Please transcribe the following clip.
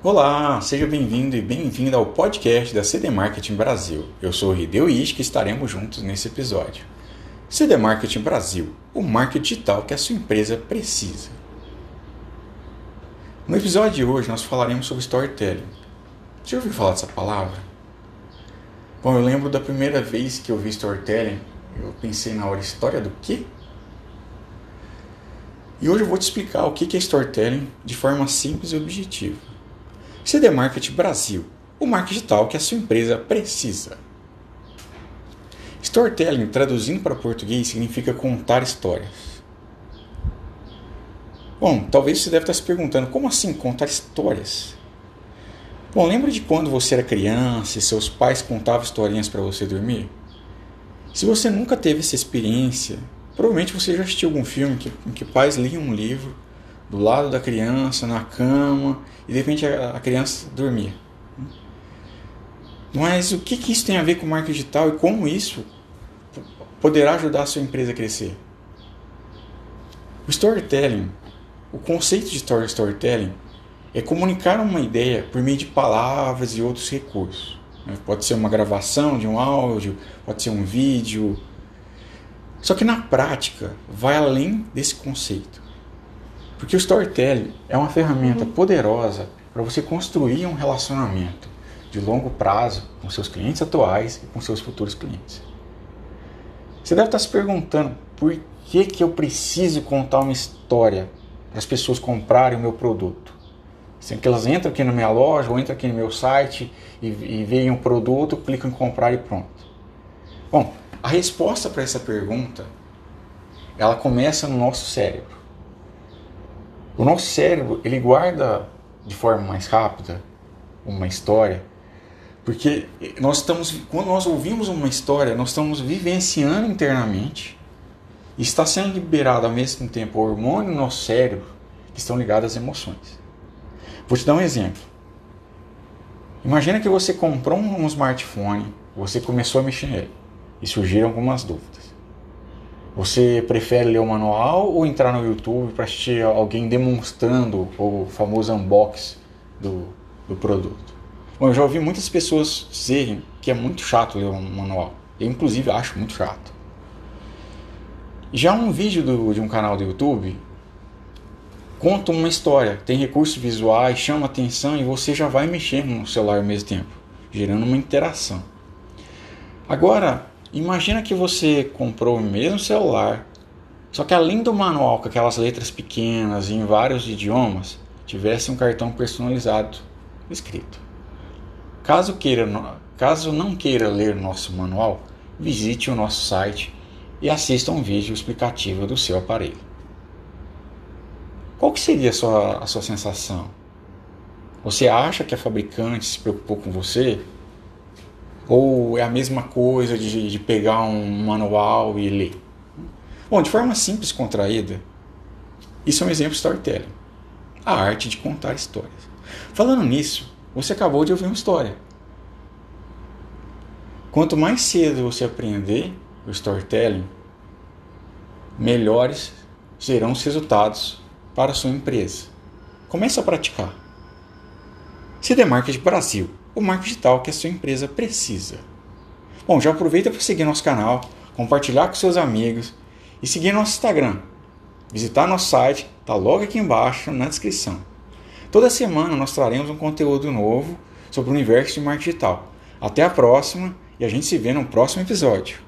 Olá, seja bem-vindo e bem-vinda ao podcast da CD Marketing Brasil. Eu sou o Hideo Ishi e estaremos juntos nesse episódio. CD Marketing Brasil, o marketing digital que a sua empresa precisa. No episódio de hoje nós falaremos sobre storytelling. Você já ouviu falar dessa palavra? Bom, eu lembro da primeira vez que eu vi storytelling, eu pensei na hora, história do quê? E hoje eu vou te explicar o que é storytelling de forma simples e objetiva. CD Marketing Brasil, o marketing digital que a sua empresa precisa. Storytelling, traduzindo para português, significa contar histórias. Bom, talvez você deve estar se perguntando, como assim contar histórias? Bom, lembra de quando você era criança e seus pais contavam historinhas para você dormir? Se você nunca teve essa experiência, provavelmente você já assistiu algum filme que, em que pais liam um livro do lado da criança, na cama, e de repente a, criança dormia. Mas o que, que isso tem a ver com marketing digital e como isso poderá ajudar a sua empresa a crescer? O storytelling, o conceito de storytelling é comunicar uma ideia por meio de palavras e outros recursos. Né? Pode ser uma gravação de um áudio, pode ser um vídeo. Só que na prática vai além desse conceito. Porque o storytelling é uma ferramenta poderosa para você construir um relacionamento de longo prazo com seus clientes atuais e com seus futuros clientes. Você deve estar se perguntando por que, que eu preciso contar uma história para as pessoas comprarem o meu produto. Assim que elas entram aqui na minha loja ou entram aqui no meu site e, e veem um produto, clicam em comprar e pronto. Bom, a resposta para essa pergunta ela começa no nosso cérebro. O nosso cérebro ele guarda de forma mais rápida uma história, porque nós estamos quando nós ouvimos uma história, nós estamos vivenciando internamente e está sendo liberado ao mesmo tempo o hormônio no nosso cérebro que estão ligados às emoções. Vou te dar um exemplo. Imagina que você comprou um smartphone, você começou a mexer nele e surgiram algumas dúvidas. Você prefere ler o manual ou entrar no YouTube para assistir alguém demonstrando o famoso unboxing do, do produto? Bom, eu já ouvi muitas pessoas dizerem que é muito chato ler um manual. Eu, inclusive, acho muito chato. Já um vídeo do, de um canal do YouTube conta uma história, tem recursos visuais, chama atenção e você já vai mexer no celular ao mesmo tempo, gerando uma interação. Agora, imagina que você comprou o mesmo celular, só que além do manual com aquelas letras pequenas em vários idiomas, tivesse um cartão personalizado escrito. Caso queira, caso não queira ler nosso manual, visite o nosso site e assista um vídeo explicativo do seu aparelho. Qual que seria a sua, a sua sensação? Você acha que a fabricante se preocupou com você? Ou é a mesma coisa de, de pegar um manual e ler? Bom, de forma simples, contraída, isso é um exemplo de storytelling. A arte de contar histórias. Falando nisso, você acabou de ouvir uma história. Quanto mais cedo você aprender o storytelling, melhores serão os resultados para a sua empresa. Comece a praticar. CD Marketing Brasil, o marketing digital que a sua empresa precisa. Bom, já aproveita para seguir nosso canal, compartilhar com seus amigos e seguir nosso Instagram. Visitar nosso site, está logo aqui embaixo na descrição. Toda semana nós traremos um conteúdo novo sobre o universo de marketing digital. Até a próxima e a gente se vê no próximo episódio.